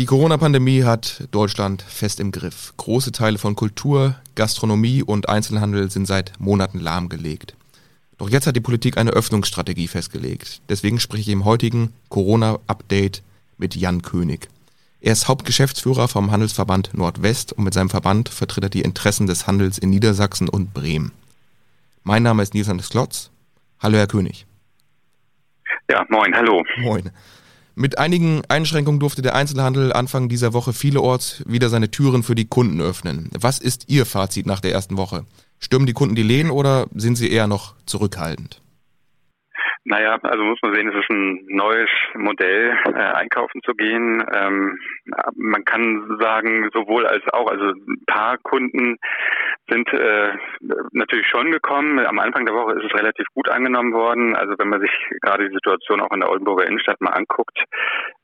Die Corona-Pandemie hat Deutschland fest im Griff. Große Teile von Kultur, Gastronomie und Einzelhandel sind seit Monaten lahmgelegt. Doch jetzt hat die Politik eine Öffnungsstrategie festgelegt. Deswegen spreche ich im heutigen Corona-Update mit Jan König. Er ist Hauptgeschäftsführer vom Handelsverband Nordwest und mit seinem Verband vertritt er die Interessen des Handels in Niedersachsen und Bremen. Mein Name ist Nils Anders Klotz. Hallo, Herr König. Ja, moin, hallo. Moin. Mit einigen Einschränkungen durfte der Einzelhandel Anfang dieser Woche vielerorts wieder seine Türen für die Kunden öffnen. Was ist Ihr Fazit nach der ersten Woche? Stürmen die Kunden die Läden oder sind sie eher noch zurückhaltend? Naja, also muss man sehen, es ist ein neues Modell, äh, einkaufen zu gehen. Ähm, man kann sagen, sowohl als auch, also ein paar Kunden sind äh, natürlich schon gekommen. Am Anfang der Woche ist es relativ gut angenommen worden. Also wenn man sich gerade die Situation auch in der Oldenburger Innenstadt mal anguckt,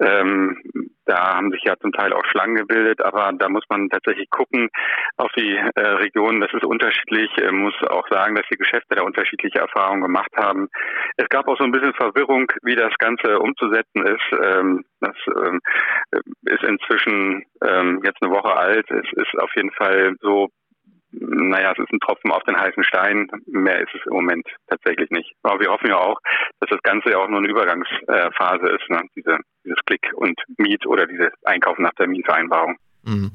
ähm, da haben sich ja zum Teil auch Schlangen gebildet, aber da muss man tatsächlich gucken auf die äh, Regionen. Das ist unterschiedlich. Ich muss auch sagen, dass die Geschäfte da unterschiedliche Erfahrungen gemacht haben. Es gab auch so ein bisschen Verwirrung, wie das Ganze umzusetzen ist. Ähm, das ähm, ist inzwischen ähm, jetzt eine Woche alt. Es ist auf jeden Fall so, naja, es ist ein Tropfen auf den heißen Stein. Mehr ist es im Moment tatsächlich nicht. Aber wir hoffen ja auch, dass das Ganze ja auch nur eine Übergangsphase ist, ne? Diese, dieses Klick und Miet oder diese Einkauf nach Terminvereinbarung. Mhm.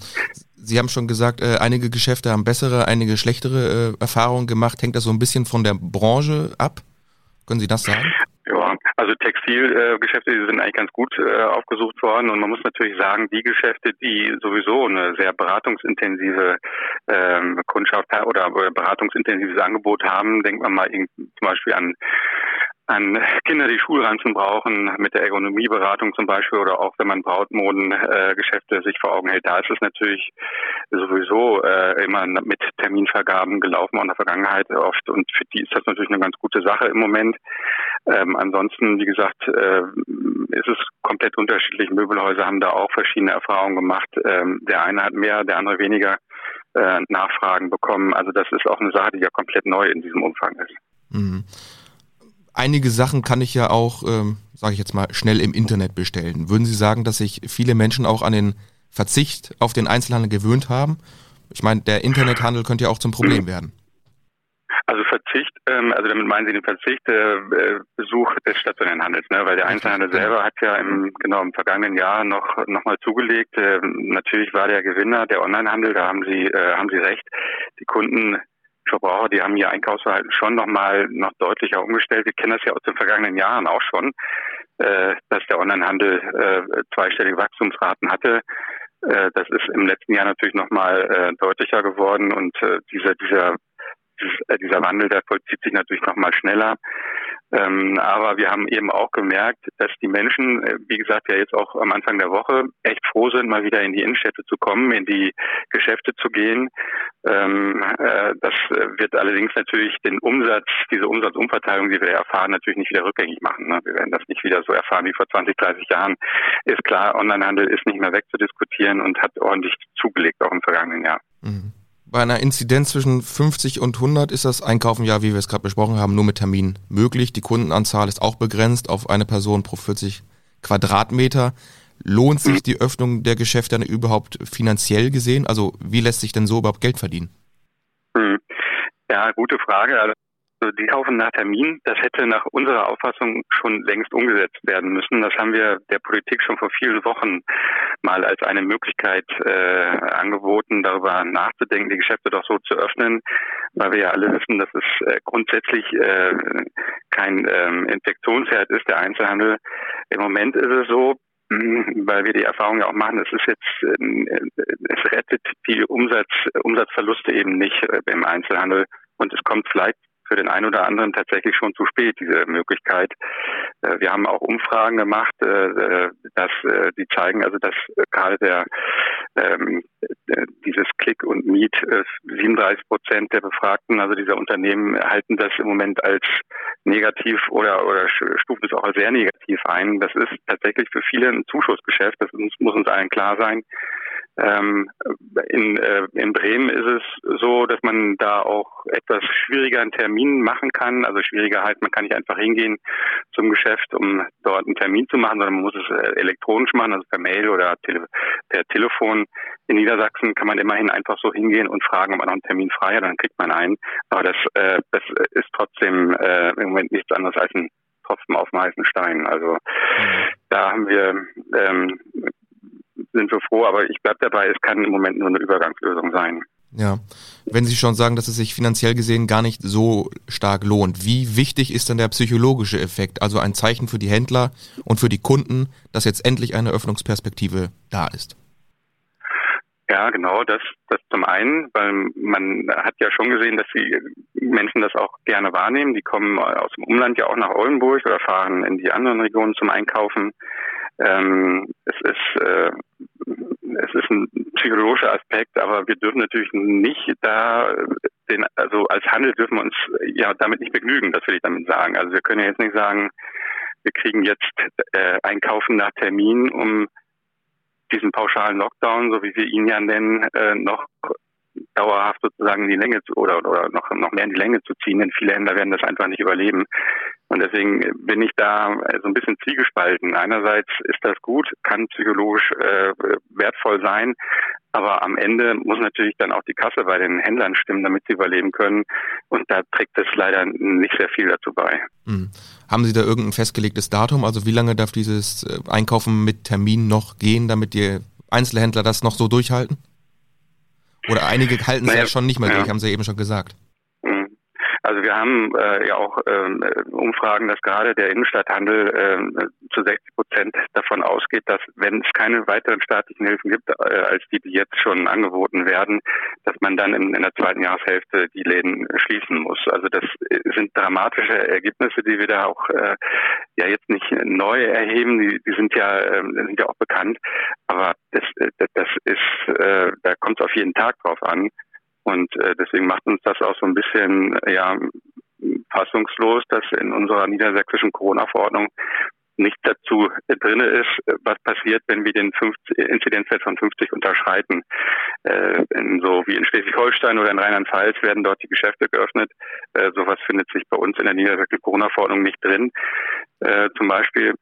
Sie haben schon gesagt, äh, einige Geschäfte haben bessere, einige schlechtere äh, Erfahrungen gemacht. Hängt das so ein bisschen von der Branche ab? Können Sie das sagen? Also Textilgeschäfte, die sind eigentlich ganz gut äh, aufgesucht worden und man muss natürlich sagen, die Geschäfte, die sowieso eine sehr beratungsintensive ähm, Kundschaft oder beratungsintensives Angebot haben, denkt man mal zum Beispiel an an Kinder, die Schulranzen brauchen, mit der Ergonomieberatung zum Beispiel oder auch wenn man Brautmodengeschäfte äh, sich vor Augen hält, da ist es natürlich sowieso äh, immer mit Terminvergaben gelaufen auch in der Vergangenheit oft und für die ist das natürlich eine ganz gute Sache im Moment. Ähm, ansonsten, wie gesagt, äh, ist es komplett unterschiedlich. Möbelhäuser haben da auch verschiedene Erfahrungen gemacht. Ähm, der eine hat mehr, der andere weniger äh, Nachfragen bekommen. Also das ist auch eine Sache, die ja komplett neu in diesem Umfang ist. Mhm einige Sachen kann ich ja auch, ähm, sage ich jetzt mal, schnell im Internet bestellen. Würden Sie sagen, dass sich viele Menschen auch an den Verzicht auf den Einzelhandel gewöhnt haben? Ich meine, der Internethandel könnte ja auch zum Problem werden. Also Verzicht, ähm, also damit meinen Sie den Verzicht äh, Besuch des stationären Handels, ne? weil der Einzelhandel selber hat ja im genau im vergangenen Jahr noch noch mal zugelegt. Äh, natürlich war der Gewinner der Onlinehandel, da haben Sie äh, haben Sie recht. Die Kunden Verbraucher, die haben ihr Einkaufsverhalten schon nochmal noch deutlicher umgestellt. Wir kennen das ja aus den vergangenen Jahren auch schon, äh, dass der Onlinehandel äh, zweistellige Wachstumsraten hatte. Äh, das ist im letzten Jahr natürlich nochmal äh, deutlicher geworden und äh, dieser, dieser, dieser, dieser Wandel, der vollzieht sich natürlich nochmal schneller. Ähm, aber wir haben eben auch gemerkt, dass die Menschen, äh, wie gesagt, ja jetzt auch am Anfang der Woche echt froh sind, mal wieder in die Innenstädte zu kommen, in die Geschäfte zu gehen. Ähm, äh, das wird allerdings natürlich den Umsatz, diese Umsatzumverteilung, die wir erfahren, natürlich nicht wieder rückgängig machen. Ne? Wir werden das nicht wieder so erfahren wie vor 20, 30 Jahren. Ist klar, Onlinehandel ist nicht mehr wegzudiskutieren und hat ordentlich zugelegt, auch im vergangenen Jahr. Mhm. Bei einer Inzidenz zwischen 50 und 100 ist das Einkaufen ja, wie wir es gerade besprochen haben, nur mit Termin möglich. Die Kundenanzahl ist auch begrenzt auf eine Person pro 40 Quadratmeter. Lohnt sich die Öffnung der Geschäfte dann überhaupt finanziell gesehen? Also wie lässt sich denn so überhaupt Geld verdienen? Hm. Ja, gute Frage. Also also die kaufen nach Termin, das hätte nach unserer Auffassung schon längst umgesetzt werden müssen. Das haben wir der Politik schon vor vielen Wochen mal als eine Möglichkeit äh, angeboten, darüber nachzudenken, die Geschäfte doch so zu öffnen, weil wir ja alle wissen, dass es äh, grundsätzlich äh, kein ähm, Infektionsherd ist, der Einzelhandel. Im Moment ist es so, weil wir die Erfahrung ja auch machen, es ist jetzt, äh, es rettet die Umsatz, Umsatzverluste eben nicht äh, im Einzelhandel und es kommt vielleicht für den einen oder anderen tatsächlich schon zu spät, diese Möglichkeit. Äh, wir haben auch Umfragen gemacht, äh, dass äh, die zeigen, also dass gerade der ähm, dieses Click und Meet 37 Prozent der Befragten, also dieser Unternehmen, halten das im Moment als negativ oder oder stufen es auch als sehr negativ ein. Das ist tatsächlich für viele ein Zuschussgeschäft. Das muss uns allen klar sein. Ähm, in, äh, in Bremen ist es so, dass man da auch etwas schwieriger einen Termin machen kann. Also schwieriger halt, man kann nicht einfach hingehen zum Geschäft, um dort einen Termin zu machen, sondern man muss es äh, elektronisch machen, also per Mail oder tele per Telefon. In Niedersachsen kann man immerhin einfach so hingehen und fragen, ob man noch einen Termin frei hat, dann kriegt man einen. Aber das, äh, das ist trotzdem äh, im Moment nichts anderes als ein Tropfen auf dem heißen Stein. Also mhm. da haben wir ähm, sind wir froh, aber ich bleibe dabei, es kann im Moment nur eine Übergangslösung sein. Ja, wenn Sie schon sagen, dass es sich finanziell gesehen gar nicht so stark lohnt, wie wichtig ist denn der psychologische Effekt, also ein Zeichen für die Händler und für die Kunden, dass jetzt endlich eine Öffnungsperspektive da ist? Ja, genau, das, das zum einen, weil man hat ja schon gesehen, dass die Menschen das auch gerne wahrnehmen. Die kommen aus dem Umland ja auch nach Oldenburg oder fahren in die anderen Regionen zum Einkaufen. Ähm, es ist äh, es ist ein psychologischer Aspekt, aber wir dürfen natürlich nicht da den, also als Handel dürfen wir uns ja damit nicht begnügen, das will ich damit sagen. Also wir können ja jetzt nicht sagen, wir kriegen jetzt äh, Einkaufen nach Termin, um diesen pauschalen Lockdown, so wie wir ihn ja nennen, äh, noch dauerhaft sozusagen in die Länge zu, oder, oder noch, noch mehr in die Länge zu ziehen, denn viele Händler werden das einfach nicht überleben. Und deswegen bin ich da so ein bisschen zwiegespalten. Einerseits ist das gut, kann psychologisch äh, wertvoll sein, aber am Ende muss natürlich dann auch die Kasse bei den Händlern stimmen, damit sie überleben können. Und da trägt es leider nicht sehr viel dazu bei. Hm. Haben Sie da irgendein festgelegtes Datum? Also wie lange darf dieses äh, Einkaufen mit Termin noch gehen, damit die Einzelhändler das noch so durchhalten? Oder einige halten es naja, ja schon nicht mehr ja. durch, haben Sie ja eben schon gesagt. Also wir haben äh, ja auch ähm, Umfragen, dass gerade der Innenstadthandel äh, zu 60 Prozent davon ausgeht, dass wenn es keine weiteren staatlichen Hilfen gibt, äh, als die, die jetzt schon angeboten werden, dass man dann in, in der zweiten Jahreshälfte die Läden schließen muss. Also das sind dramatische Ergebnisse, die wir da auch äh, ja jetzt nicht neu erheben. Die, die sind ja äh, sind ja auch bekannt, aber das, das, ist äh, da kommt es auf jeden Tag drauf an. Und äh, deswegen macht uns das auch so ein bisschen ja fassungslos, dass in unserer niedersächsischen Corona-Verordnung nicht dazu drinne ist, was passiert, wenn wir den 50, Inzidenzwert von 50 unterschreiten. Äh, so wie in Schleswig-Holstein oder in Rheinland-Pfalz werden dort die Geschäfte geöffnet. Äh, sowas findet sich bei uns in der niedersächsischen Corona-Verordnung nicht drin. Äh, zum Beispiel,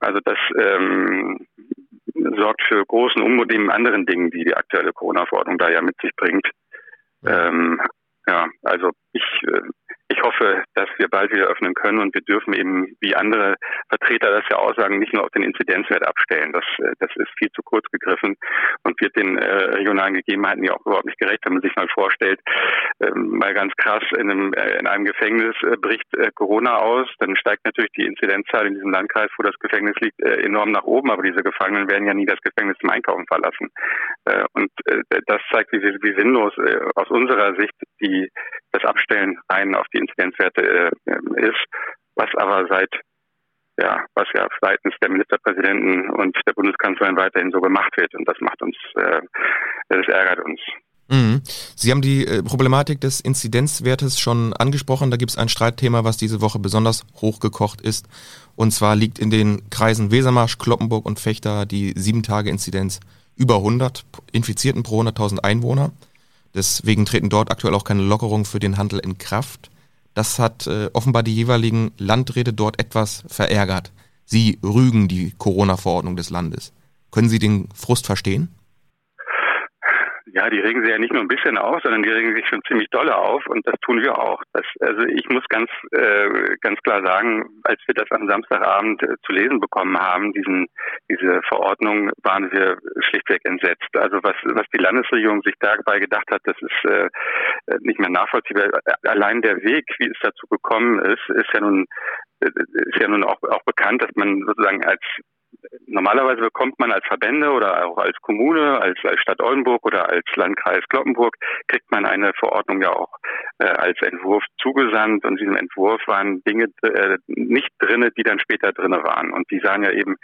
also das ähm, sorgt für großen Unmut neben anderen Dingen, die die aktuelle Corona-Verordnung da ja mit sich bringt. Ähm, ja, also ich äh, ich hoffe, dass wir bald wieder öffnen können und wir dürfen eben, wie andere Vertreter das ja aussagen, nicht nur auf den Inzidenzwert abstellen. Das, äh, das ist viel zu kurz gegriffen und wird den äh, regionalen Gegebenheiten ja auch überhaupt nicht gerecht. Wenn man sich mal vorstellt, ähm, mal ganz krass, in einem, äh, in einem Gefängnis äh, bricht äh, Corona aus, dann steigt natürlich die Inzidenzzahl in diesem Landkreis, wo das Gefängnis liegt, äh, enorm nach oben, aber diese Gefangenen werden ja nie das Gefängnis zum Einkaufen verlassen. Und das zeigt, wie, wie sinnlos aus unserer Sicht die, das Abstellen rein auf die Inzidenzwerte äh, ist, was aber seit ja, was ja seitens der Ministerpräsidenten und der Bundeskanzlerin weiterhin so gemacht wird. Und das macht uns, äh, das ärgert uns. Mhm. Sie haben die äh, Problematik des Inzidenzwertes schon angesprochen. Da gibt es ein Streitthema, was diese Woche besonders hochgekocht ist. Und zwar liegt in den Kreisen Wesermarsch, Kloppenburg und Fechter die 7-Tage-Inzidenz über 100 Infizierten pro 100.000 Einwohner. Deswegen treten dort aktuell auch keine Lockerungen für den Handel in Kraft. Das hat äh, offenbar die jeweiligen Landräte dort etwas verärgert. Sie rügen die Corona-Verordnung des Landes. Können Sie den Frust verstehen? Ja, die regen sich ja nicht nur ein bisschen auf, sondern die regen sich schon ziemlich dolle auf und das tun wir auch. Das, also ich muss ganz äh, ganz klar sagen, als wir das am Samstagabend äh, zu lesen bekommen haben, diesen diese Verordnung, waren wir schlichtweg entsetzt. Also was was die Landesregierung sich dabei gedacht hat, das ist äh, nicht mehr nachvollziehbar. Allein der Weg, wie es dazu gekommen ist, ist ja nun äh, ist ja nun auch, auch bekannt, dass man sozusagen als normalerweise bekommt man als Verbände oder auch als Kommune, als, als Stadt Oldenburg oder als Landkreis Kloppenburg, kriegt man eine Verordnung ja auch äh, als Entwurf zugesandt. Und in diesem Entwurf waren Dinge äh, nicht drinne, die dann später drinne waren. Und die sagen ja eben,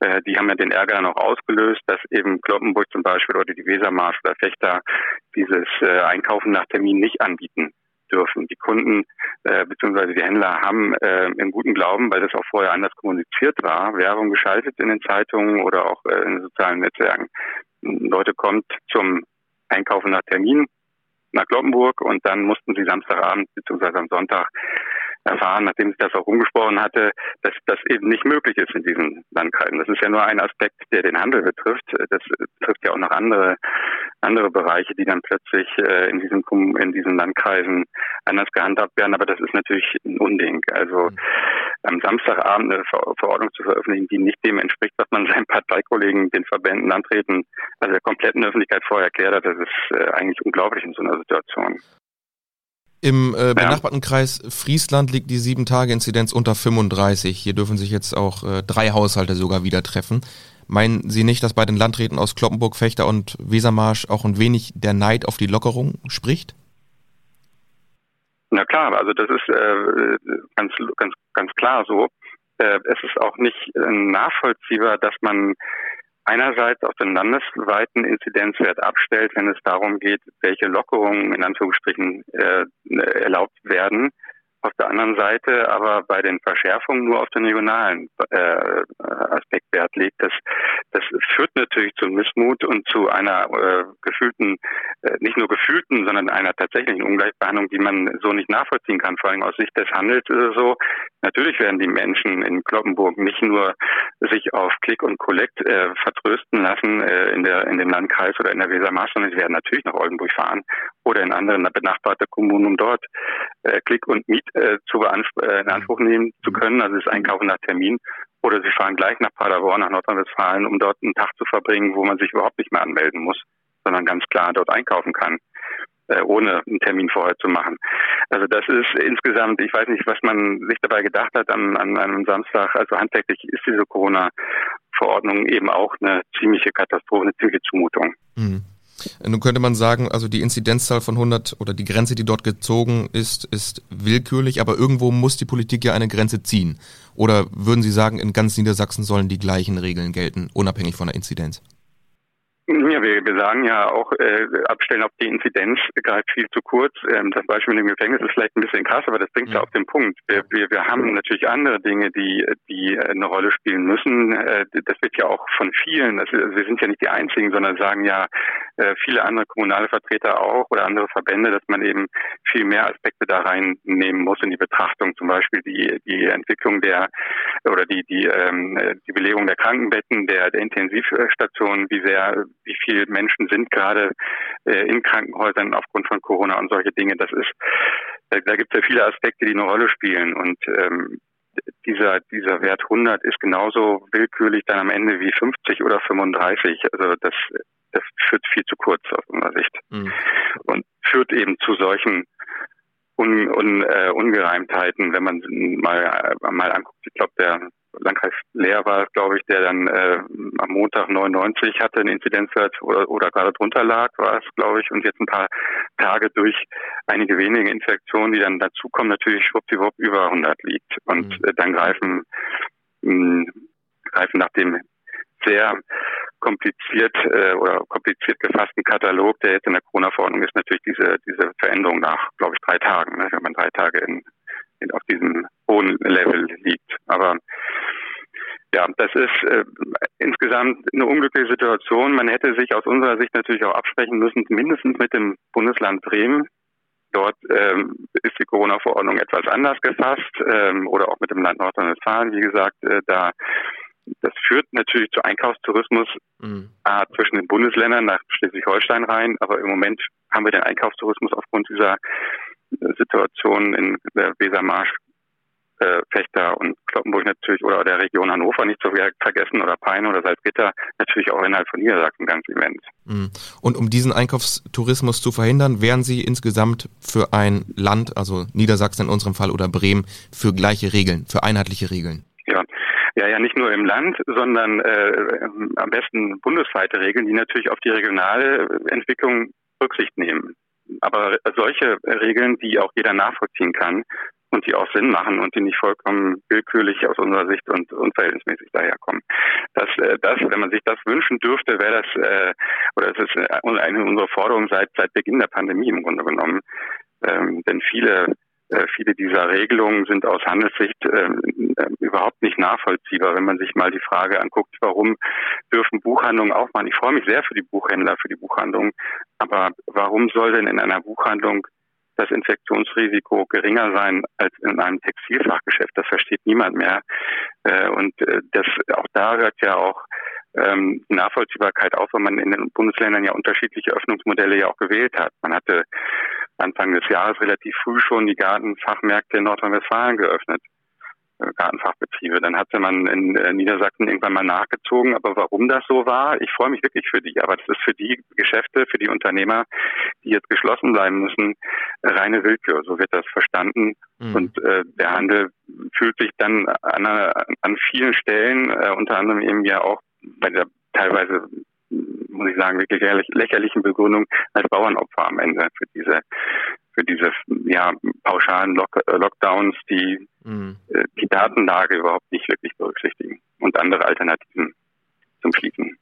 äh, die haben ja den Ärger noch ausgelöst, dass eben Kloppenburg zum Beispiel oder die Wesermarsch oder Fechter dieses äh, Einkaufen nach Termin nicht anbieten dürfen. Die Kunden äh, bzw. die Händler haben äh, im guten Glauben, weil das auch vorher anders kommuniziert war, Werbung geschaltet in den Zeitungen oder auch äh, in den sozialen Netzwerken Leute kommt zum Einkaufen nach Termin nach Kloppenburg und dann mussten sie Samstagabend bzw. am Sonntag erfahren, nachdem ich das auch umgesprochen hatte, dass das eben nicht möglich ist in diesen Landkreisen. Das ist ja nur ein Aspekt, der den Handel betrifft. Das betrifft ja auch noch andere andere Bereiche, die dann plötzlich äh, in diesen in diesen Landkreisen anders gehandhabt werden. Aber das ist natürlich ein Unding. Also mhm. am Samstagabend eine Verordnung zu veröffentlichen, die nicht dem entspricht, was man seinen Parteikollegen, den Verbänden, Landräten, also der kompletten Öffentlichkeit vorher erklärt hat, das ist äh, eigentlich unglaublich in so einer Situation. Im äh, benachbarten. Kreis Friesland liegt die 7-Tage-Inzidenz unter 35. Hier dürfen sich jetzt auch äh, drei Haushalte sogar wieder treffen. Meinen Sie nicht, dass bei den Landräten aus Kloppenburg, Fechter und Wesermarsch auch ein wenig der Neid auf die Lockerung spricht? Na klar, also das ist äh, ganz, ganz, ganz klar so. Äh, es ist auch nicht äh, nachvollziehbar, dass man einerseits auf den landesweiten Inzidenzwert abstellt, wenn es darum geht, welche Lockerungen in Anführungsstrichen äh, erlaubt werden auf der anderen Seite aber bei den Verschärfungen nur auf den regionalen äh, Aspekt Wert legt. Das, das führt natürlich zu Missmut und zu einer äh, gefühlten, äh, nicht nur gefühlten, sondern einer tatsächlichen Ungleichbehandlung, die man so nicht nachvollziehen kann. Vor allem aus Sicht des Handels ist es so, natürlich werden die Menschen in Kloppenburg nicht nur sich auf Klick und Collect äh, vertrösten lassen äh, in, der, in dem Landkreis oder in der Wesermarsch, sondern sie werden natürlich nach Oldenburg fahren oder in anderen benachbarte Kommunen, um dort äh, Klick und Miet äh, zu äh, in Anspruch nehmen zu mhm. können, also das Einkaufen nach Termin. Oder sie fahren gleich nach Paderborn, nach Nordrhein-Westfalen, um dort einen Tag zu verbringen, wo man sich überhaupt nicht mehr anmelden muss, sondern ganz klar dort einkaufen kann äh, ohne einen Termin vorher zu machen. Also das ist insgesamt, ich weiß nicht, was man sich dabei gedacht hat an, an einem Samstag. Also handwerklich ist diese Corona-Verordnung eben auch eine ziemliche Katastrophe, eine ziemliche Zumutung. Mhm. Nun könnte man sagen, also die Inzidenzzahl von 100 oder die Grenze, die dort gezogen ist, ist willkürlich, aber irgendwo muss die Politik ja eine Grenze ziehen. Oder würden Sie sagen, in ganz Niedersachsen sollen die gleichen Regeln gelten, unabhängig von der Inzidenz? Ja, wir, wir sagen ja auch, äh, abstellen auf die Inzidenz greift viel zu kurz. Ähm, das Beispiel mit dem Gefängnis ist vielleicht ein bisschen krass, aber das bringt ja, ja auf den Punkt. Wir, wir, wir haben natürlich andere Dinge, die, die eine Rolle spielen müssen. Äh, das wird ja auch von vielen, das, also wir sind ja nicht die Einzigen, sondern sagen ja äh, viele andere kommunale Vertreter auch oder andere Verbände, dass man eben viel mehr Aspekte da reinnehmen muss in die Betrachtung. Zum Beispiel die, die Entwicklung der oder die, die, ähm, die Belegung der Krankenbetten, der, der Intensivstationen, wie sehr wie viele Menschen sind gerade äh, in Krankenhäusern aufgrund von Corona und solche Dinge. Das ist, da, da gibt es ja viele Aspekte, die eine Rolle spielen und ähm, dieser, dieser Wert 100 ist genauso willkürlich dann am Ende wie 50 oder 35. Also das, das führt viel zu kurz aus unserer Sicht mhm. und führt eben zu solchen Un, un, äh, Ungereimtheiten, wenn man mal, äh, mal anguckt. Ich glaube, der Landkreis Leer war es, glaube ich, der dann äh, am Montag 99 hatte, einen Inzidenzwert oder, oder gerade drunter lag, war es, glaube ich, und jetzt ein paar Tage durch einige wenige Infektionen, die dann dazukommen, natürlich schwuppdiwupp über 100 liegt. Und mhm. äh, dann greifen, mh, greifen nach dem sehr kompliziert äh, oder kompliziert gefassten Katalog, der jetzt in der Corona-Verordnung ist, natürlich diese, diese Veränderung nach, glaube ich, drei Tagen, ne, wenn man drei Tage in, in, auf diesem hohen Level liegt. Aber ja, das ist äh, insgesamt eine unglückliche Situation. Man hätte sich aus unserer Sicht natürlich auch absprechen müssen, mindestens mit dem Bundesland Bremen. Dort ähm, ist die Corona-Verordnung etwas anders gefasst ähm, oder auch mit dem Land Nordrhein-Westfalen. Wie gesagt, äh, da das führt natürlich zu Einkaufstourismus mhm. äh, zwischen den Bundesländern nach Schleswig-Holstein rein. Aber im Moment haben wir den Einkaufstourismus aufgrund dieser äh, Situation in der Wesermarsch äh, Fechter und Kloppenburg natürlich oder der Region Hannover nicht zu vergessen oder Peine oder Salzgitter natürlich auch innerhalb von Niedersachsen ganz immens. Mhm. Und um diesen Einkaufstourismus zu verhindern, wären Sie insgesamt für ein Land, also Niedersachsen in unserem Fall oder Bremen, für gleiche Regeln, für einheitliche Regeln? Ja, ja, ja, nicht nur im Land, sondern äh, am besten bundesweite Regeln, die natürlich auf die regionale Entwicklung Rücksicht nehmen. Aber solche Regeln, die auch jeder nachvollziehen kann und die auch Sinn machen und die nicht vollkommen willkürlich aus unserer Sicht und unverhältnismäßig daherkommen. Das, äh, das, wenn man sich das wünschen dürfte, wäre das äh, oder es ist äh, eine unserer Forderungen seit seit Beginn der Pandemie im Grunde genommen. Ähm, denn viele viele dieser Regelungen sind aus Handelssicht äh, überhaupt nicht nachvollziehbar, wenn man sich mal die Frage anguckt, warum dürfen Buchhandlungen aufmachen. Ich freue mich sehr für die Buchhändler, für die Buchhandlungen, aber warum soll denn in einer Buchhandlung das Infektionsrisiko geringer sein als in einem Textilfachgeschäft. Das versteht niemand mehr. Äh, und äh, das auch da hört ja auch ähm, Nachvollziehbarkeit auf, weil man in den Bundesländern ja unterschiedliche Öffnungsmodelle ja auch gewählt hat. Man hatte Anfang des Jahres relativ früh schon die Gartenfachmärkte in Nordrhein-Westfalen geöffnet. Äh, Gartenfachbetriebe. Dann hatte man in äh, Niedersachsen irgendwann mal nachgezogen. Aber warum das so war, ich freue mich wirklich für die. Aber das ist für die Geschäfte, für die Unternehmer, die jetzt geschlossen bleiben müssen, reine Willkür. So wird das verstanden. Mhm. Und äh, der Handel fühlt sich dann an, an vielen Stellen, äh, unter anderem eben ja auch bei der teilweise muss ich sagen, wirklich lächerlichen Begründung als Bauernopfer am Ende für diese für diese ja, pauschalen Lock äh, Lockdowns, die mhm. äh, die Datenlage überhaupt nicht wirklich berücksichtigen und andere Alternativen zum Schließen.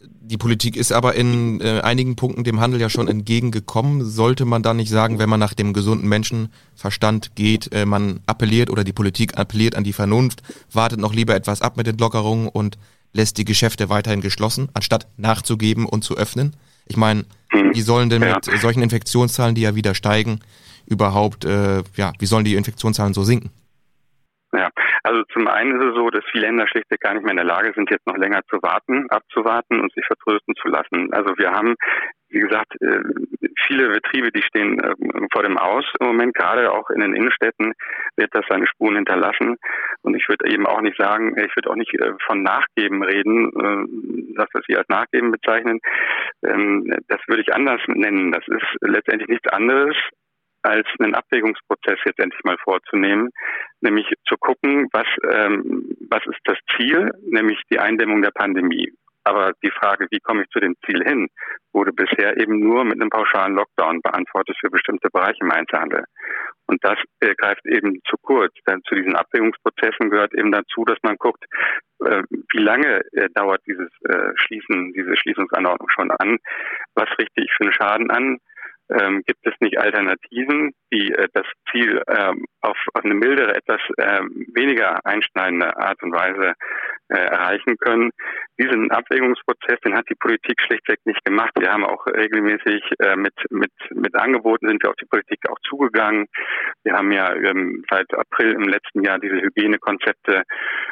Die Politik ist aber in äh, einigen Punkten dem Handel ja schon entgegengekommen. Sollte man da nicht sagen, wenn man nach dem gesunden Menschenverstand geht, äh, man appelliert oder die Politik appelliert an die Vernunft, wartet noch lieber etwas ab mit den Lockerungen und lässt die Geschäfte weiterhin geschlossen, anstatt nachzugeben und zu öffnen? Ich meine, hm. wie sollen denn mit solchen Infektionszahlen, die ja wieder steigen, überhaupt, äh, ja, wie sollen die Infektionszahlen so sinken? Ja, also zum einen ist es so, dass viele Länder schlichtweg gar nicht mehr in der Lage sind, jetzt noch länger zu warten, abzuwarten und sich vertrösten zu lassen. Also wir haben, wie gesagt, äh, viele Betriebe, die stehen äh, vor dem Aus im Moment, gerade auch in den Innenstädten wird das seine Spuren hinterlassen. Und ich würde eben auch nicht sagen, ich würde auch nicht äh, von Nachgeben reden, das, was Sie als Nachgeben bezeichnen. Ähm, das würde ich anders nennen. Das ist letztendlich nichts anderes als einen Abwägungsprozess jetzt endlich mal vorzunehmen, nämlich zu gucken, was, ähm, was ist das Ziel, nämlich die Eindämmung der Pandemie. Aber die Frage, wie komme ich zu dem Ziel hin, wurde bisher eben nur mit einem pauschalen Lockdown beantwortet für bestimmte Bereiche im Einzelhandel. Und das äh, greift eben zu kurz. Denn zu diesen Abwägungsprozessen gehört eben dazu, dass man guckt, äh, wie lange äh, dauert dieses äh, Schließen, diese Schließungsanordnung schon an, was richte ich für einen Schaden an, ähm, gibt es nicht Alternativen, die äh, das Ziel ähm, auf, auf eine mildere, etwas ähm, weniger einschneidende Art und Weise äh, erreichen können. Diesen Abwägungsprozess, den hat die Politik schlichtweg nicht gemacht. Wir haben auch regelmäßig äh, mit, mit, mit Angeboten sind wir auf die Politik auch zugegangen. Wir haben ja ähm, seit April im letzten Jahr diese Hygienekonzepte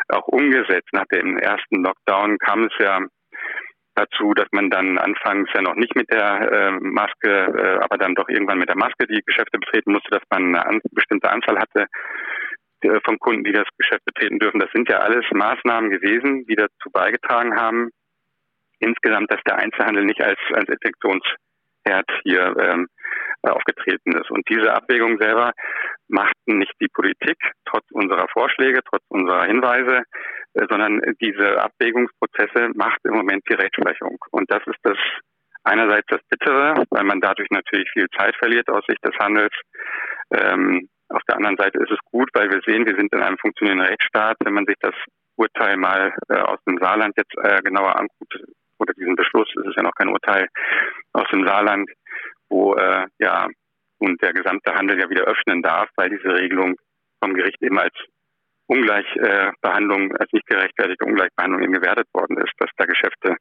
auch umgesetzt. Nach dem ersten Lockdown kam es ja dazu, dass man dann anfangs ja noch nicht mit der äh, Maske, äh, aber dann doch irgendwann mit der Maske die Geschäfte betreten musste, dass man eine an, bestimmte Anzahl hatte äh, von Kunden, die das Geschäft betreten dürfen. Das sind ja alles Maßnahmen gewesen, die dazu beigetragen haben, insgesamt, dass der Einzelhandel nicht als, als Infektionsherd hier ähm, aufgetreten ist. Und diese Abwägung selber macht nicht die Politik, trotz unserer Vorschläge, trotz unserer Hinweise, äh, sondern diese Abwägungsprozesse macht im Moment die Rechtsprechung. Und das ist das einerseits das Bittere, weil man dadurch natürlich viel Zeit verliert aus Sicht des Handels. Ähm, auf der anderen Seite ist es gut, weil wir sehen, wir sind in einem funktionierenden Rechtsstaat. Wenn man sich das Urteil mal äh, aus dem Saarland jetzt äh, genauer anguckt, oder diesen Beschluss, es ist ja noch kein Urteil aus dem Saarland, wo äh, ja und der gesamte Handel ja wieder öffnen darf, weil diese Regelung vom Gericht eben als Ungleichbehandlung, als nicht gerechtfertigte Ungleichbehandlung eben gewertet worden ist, dass da Geschäfte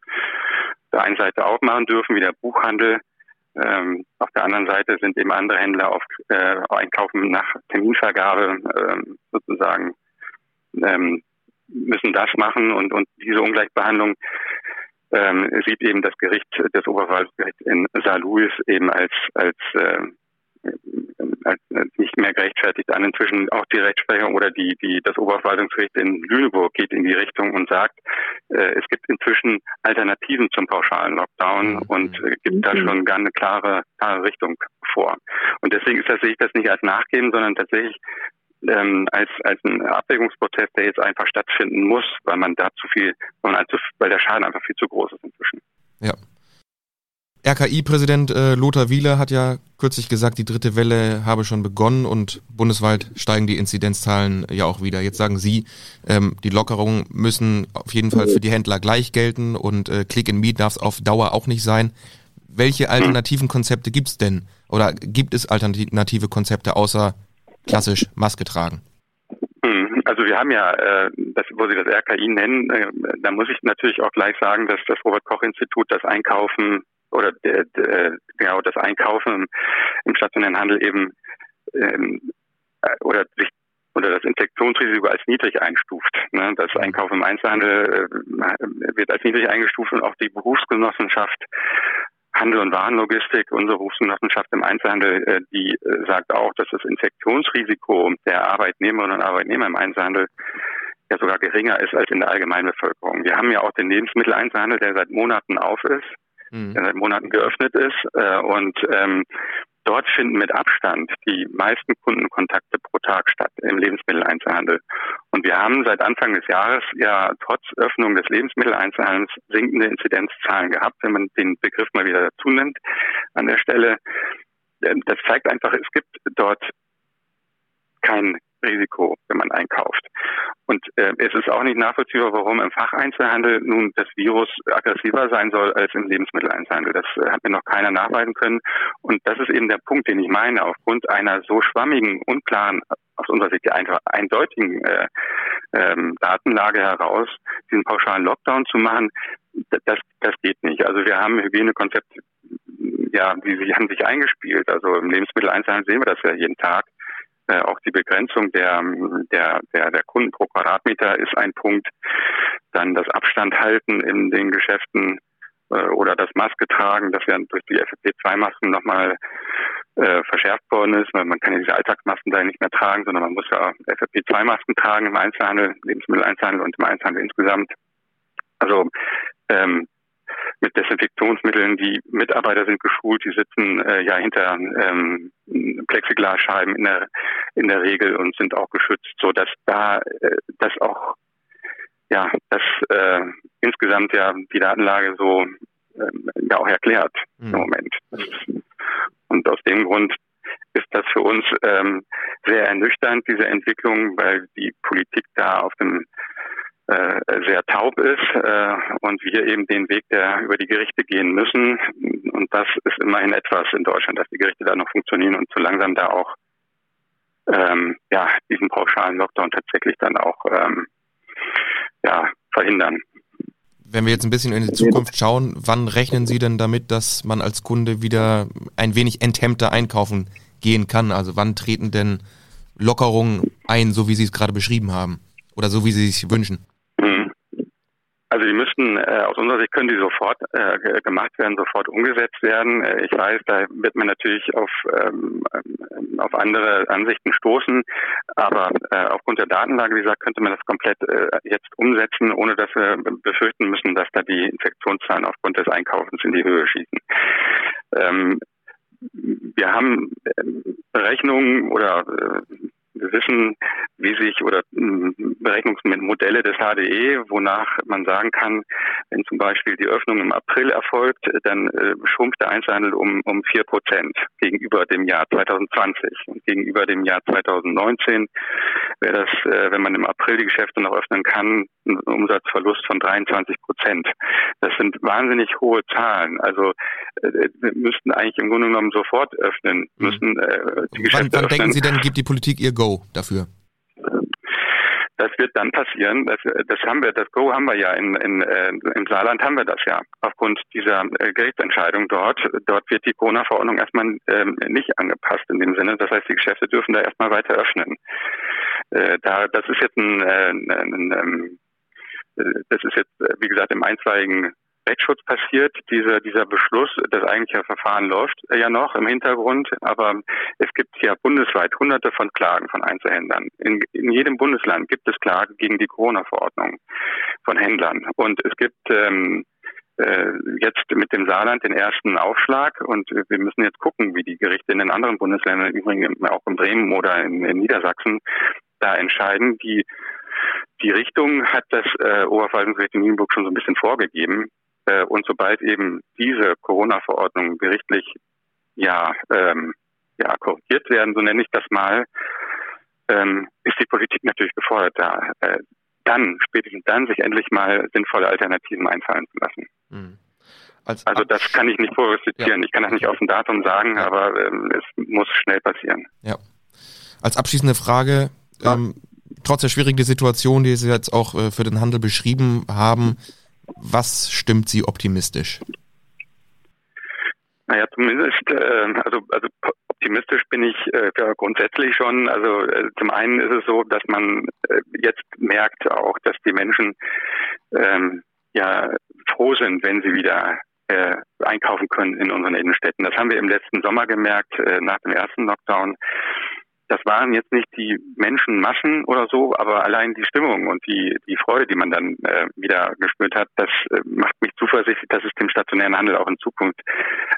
der einen Seite aufmachen dürfen, wie der Buchhandel. Ähm, auf der anderen Seite sind eben andere Händler auf äh, Einkaufen nach Terminvergabe ähm, sozusagen ähm, müssen das machen und, und diese Ungleichbehandlung ähm, sieht eben das Gericht, das Oberverwaltungsgericht in Saarlouis eben als, als, äh, als nicht mehr gerechtfertigt an. Inzwischen auch die Rechtsprechung oder die, die, das Oberverwaltungsgericht in Lüneburg geht in die Richtung und sagt, äh, es gibt inzwischen Alternativen zum pauschalen Lockdown und äh, gibt mhm. da schon gar eine klare, klare Richtung vor. Und deswegen ist das, sehe ich das nicht als Nachgeben, sondern tatsächlich ähm, als, als ein Abwägungsprozess, der jetzt einfach stattfinden muss, weil man da zu viel, weil, also, der Schaden einfach viel zu groß ist inzwischen. Ja. RKI-Präsident äh, Lothar Wieler hat ja kürzlich gesagt, die dritte Welle habe schon begonnen und bundesweit steigen die Inzidenzzahlen ja auch wieder. Jetzt sagen Sie, ähm, die Lockerungen müssen auf jeden Fall für die Händler gleich gelten und äh, Click and Meet darf es auf Dauer auch nicht sein. Welche alternativen Konzepte gibt es denn? Oder gibt es alternative Konzepte außer klassisch Maske tragen? Hm, also wir haben ja, äh, das, wo Sie das RKI nennen, äh, da muss ich natürlich auch gleich sagen, dass das Robert Koch Institut das Einkaufen oder genau das Einkaufen im stationären Handel eben ähm, äh, oder sich oder das Infektionsrisiko als niedrig einstuft. Ne? Das Einkaufen im Einzelhandel wird als niedrig eingestuft und auch die Berufsgenossenschaft Handel und Warenlogistik, unsere Berufsgenossenschaft im Einzelhandel, äh, die äh, sagt auch, dass das Infektionsrisiko der Arbeitnehmerinnen und Arbeitnehmer im Einzelhandel ja sogar geringer ist als in der Allgemeinbevölkerung. Wir haben ja auch den Lebensmitteleinzelhandel, der seit Monaten auf ist, mhm. der seit Monaten geöffnet ist äh, und ähm, Dort finden mit Abstand die meisten Kundenkontakte pro Tag statt im Lebensmitteleinzelhandel. Und wir haben seit Anfang des Jahres ja trotz Öffnung des Lebensmitteleinzelhandels sinkende Inzidenzzahlen gehabt, wenn man den Begriff mal wieder dazu nimmt an der Stelle. Ähm, das zeigt einfach, es gibt dort kein Risiko, wenn man einkauft. Und äh, es ist auch nicht nachvollziehbar, warum im Facheinzelhandel nun das Virus aggressiver sein soll als im Lebensmitteleinzelhandel. Das äh, hat mir noch keiner nachweisen können. Und das ist eben der Punkt, den ich meine. Aufgrund einer so schwammigen, unklaren, aus unserer Sicht einfach eindeutigen äh, ähm, Datenlage heraus, diesen pauschalen Lockdown zu machen, das, das geht nicht. Also wir haben Hygienekonzepte, ja, die, die haben sich eingespielt. Also im Lebensmitteleinzelhandel sehen wir das ja jeden Tag. Äh, auch die Begrenzung der, der, der, der Kunden pro Quadratmeter ist ein Punkt. Dann das Abstand halten in den Geschäften äh, oder das Maske tragen, das ja durch die FFP2-Masken nochmal äh, verschärft worden ist, man kann ja diese Alltagsmasken da nicht mehr tragen, sondern man muss ja FFP2-Masken tragen im Einzelhandel, Lebensmitteleinzelhandel und im Einzelhandel insgesamt. Also ähm, mit Desinfektionsmitteln. Die Mitarbeiter sind geschult, die sitzen äh, ja hinter ähm, Plexiglasscheiben in der in der Regel und sind auch geschützt, so dass da äh, das auch ja das äh, insgesamt ja die Datenlage so äh, ja auch erklärt mhm. im Moment. Und aus dem Grund ist das für uns ähm, sehr ernüchternd, diese Entwicklung, weil die Politik da auf dem äh, sehr taub ist äh, und wir eben den Weg der über die Gerichte gehen müssen. Und das ist immerhin etwas in Deutschland, dass die Gerichte da noch funktionieren und so langsam da auch ähm, ja, diesen pauschalen Lockdown tatsächlich dann auch ähm, ja, verhindern. Wenn wir jetzt ein bisschen in die Zukunft schauen, wann rechnen Sie denn damit, dass man als Kunde wieder ein wenig enthemmter einkaufen gehen kann? Also wann treten denn Lockerungen ein, so wie Sie es gerade beschrieben haben? Oder so wie Sie es sich wünschen? Also die müssten, äh, aus unserer Sicht können die sofort äh, gemacht werden, sofort umgesetzt werden. Äh, ich weiß, da wird man natürlich auf, ähm, ähm, auf andere Ansichten stoßen, aber äh, aufgrund der Datenlage, wie gesagt, könnte man das komplett äh, jetzt umsetzen, ohne dass wir befürchten müssen, dass da die Infektionszahlen aufgrund des Einkaufens in die Höhe schießen. Ähm, wir haben ähm, Berechnungen oder äh, wir wissen, wie sich oder hm, Berechnungsmodelle des HDE, wonach man sagen kann, wenn zum Beispiel die Öffnung im April erfolgt, dann äh, schrumpft der Einzelhandel um, um vier Prozent gegenüber dem Jahr 2020. Und gegenüber dem Jahr 2019 wäre das, äh, wenn man im April die Geschäfte noch öffnen kann, ein Umsatzverlust von 23 Prozent. Das sind wahnsinnig hohe Zahlen. Also äh, wir müssten eigentlich im Grunde genommen sofort öffnen, mhm. müssen äh, die Geschäfte wann, wann öffnen. denken Sie denn, gibt die Politik ihr Go dafür? Das wird dann passieren. Das, das haben wir, das Go haben wir ja in, in, äh, im Saarland haben wir das ja. Aufgrund dieser äh, Gerichtsentscheidung dort. Dort wird die Corona-Verordnung erstmal ähm, nicht angepasst in dem Sinne. Das heißt, die Geschäfte dürfen da erstmal weiter öffnen. Äh, da, das ist jetzt ein, äh, ein, ein, ein äh, das ist jetzt, äh, wie gesagt, im einstweiligen Rechtsschutz passiert. Dieser, dieser Beschluss, das eigentliche Verfahren läuft ja noch im Hintergrund, aber es gibt ja bundesweit hunderte von Klagen von Einzelhändlern. In, in jedem Bundesland gibt es Klagen gegen die Corona-Verordnung von Händlern. Und es gibt ähm, äh, jetzt mit dem Saarland den ersten Aufschlag und wir müssen jetzt gucken, wie die Gerichte in den anderen Bundesländern, übrigens auch in Bremen oder in, in Niedersachsen, da entscheiden. Die die Richtung hat das äh, Oberverwaltungsgericht in Nienburg schon so ein bisschen vorgegeben. Äh, und sobald eben diese Corona-Verordnungen gerichtlich ja, ähm, ja korrigiert werden, so nenne ich das mal, ähm, ist die Politik natürlich gefordert, da äh, dann, spätestens dann, sich endlich mal sinnvolle Alternativen einfallen zu lassen. Mhm. Als also das kann ich nicht prognostizieren. Ja. Ich kann das nicht auf ein Datum sagen, aber ähm, es muss schnell passieren. Ja. Als abschließende Frage, ja. ähm, trotz der schwierigen Situation, die Sie jetzt auch äh, für den Handel beschrieben haben, was stimmt Sie optimistisch? Naja, zumindest, äh, also, also optimistisch bin ich äh, ja, grundsätzlich schon. Also äh, zum einen ist es so, dass man äh, jetzt merkt auch, dass die Menschen ähm, ja froh sind, wenn sie wieder äh, einkaufen können in unseren Innenstädten. Das haben wir im letzten Sommer gemerkt, äh, nach dem ersten Lockdown das waren jetzt nicht die Menschenmassen oder so, aber allein die Stimmung und die, die Freude, die man dann äh, wieder gespürt hat, das äh, macht mich zuversichtlich, dass es den stationären Handel auch in Zukunft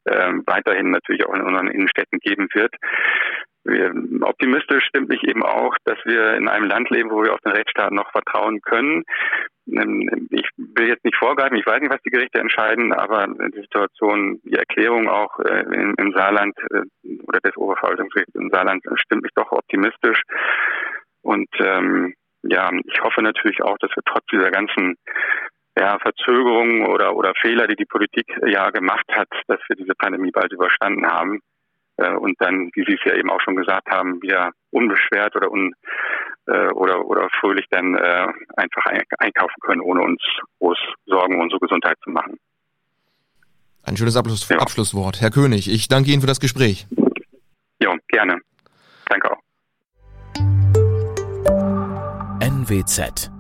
äh, weiterhin natürlich auch in unseren Innenstädten geben wird. Wir, optimistisch stimmt mich eben auch, dass wir in einem Land leben, wo wir auf den Rechtsstaat noch vertrauen können. Ähm, ich will jetzt nicht vorgreifen, ich weiß nicht, was die Gerichte entscheiden, aber die Situation, die Erklärung auch äh, im, Saarland äh, oder des Oberverwaltungsgerichts im Saarland stimmt mich doch optimistisch. Und ähm, ja, ich hoffe natürlich auch, dass wir trotz dieser ganzen ja, Verzögerungen oder, oder Fehler, die die Politik ja gemacht hat, dass wir diese Pandemie bald überstanden haben äh, und dann, wie Sie es ja eben auch schon gesagt haben, wieder unbeschwert oder un, äh, oder oder fröhlich dann äh, einfach ein, einkaufen können, ohne uns groß Sorgen um unsere Gesundheit zu machen. Ein schönes Abschluss, ja. Abschlusswort. Herr König, ich danke Ihnen für das Gespräch. Ja, gerne. Danke auch. NWZ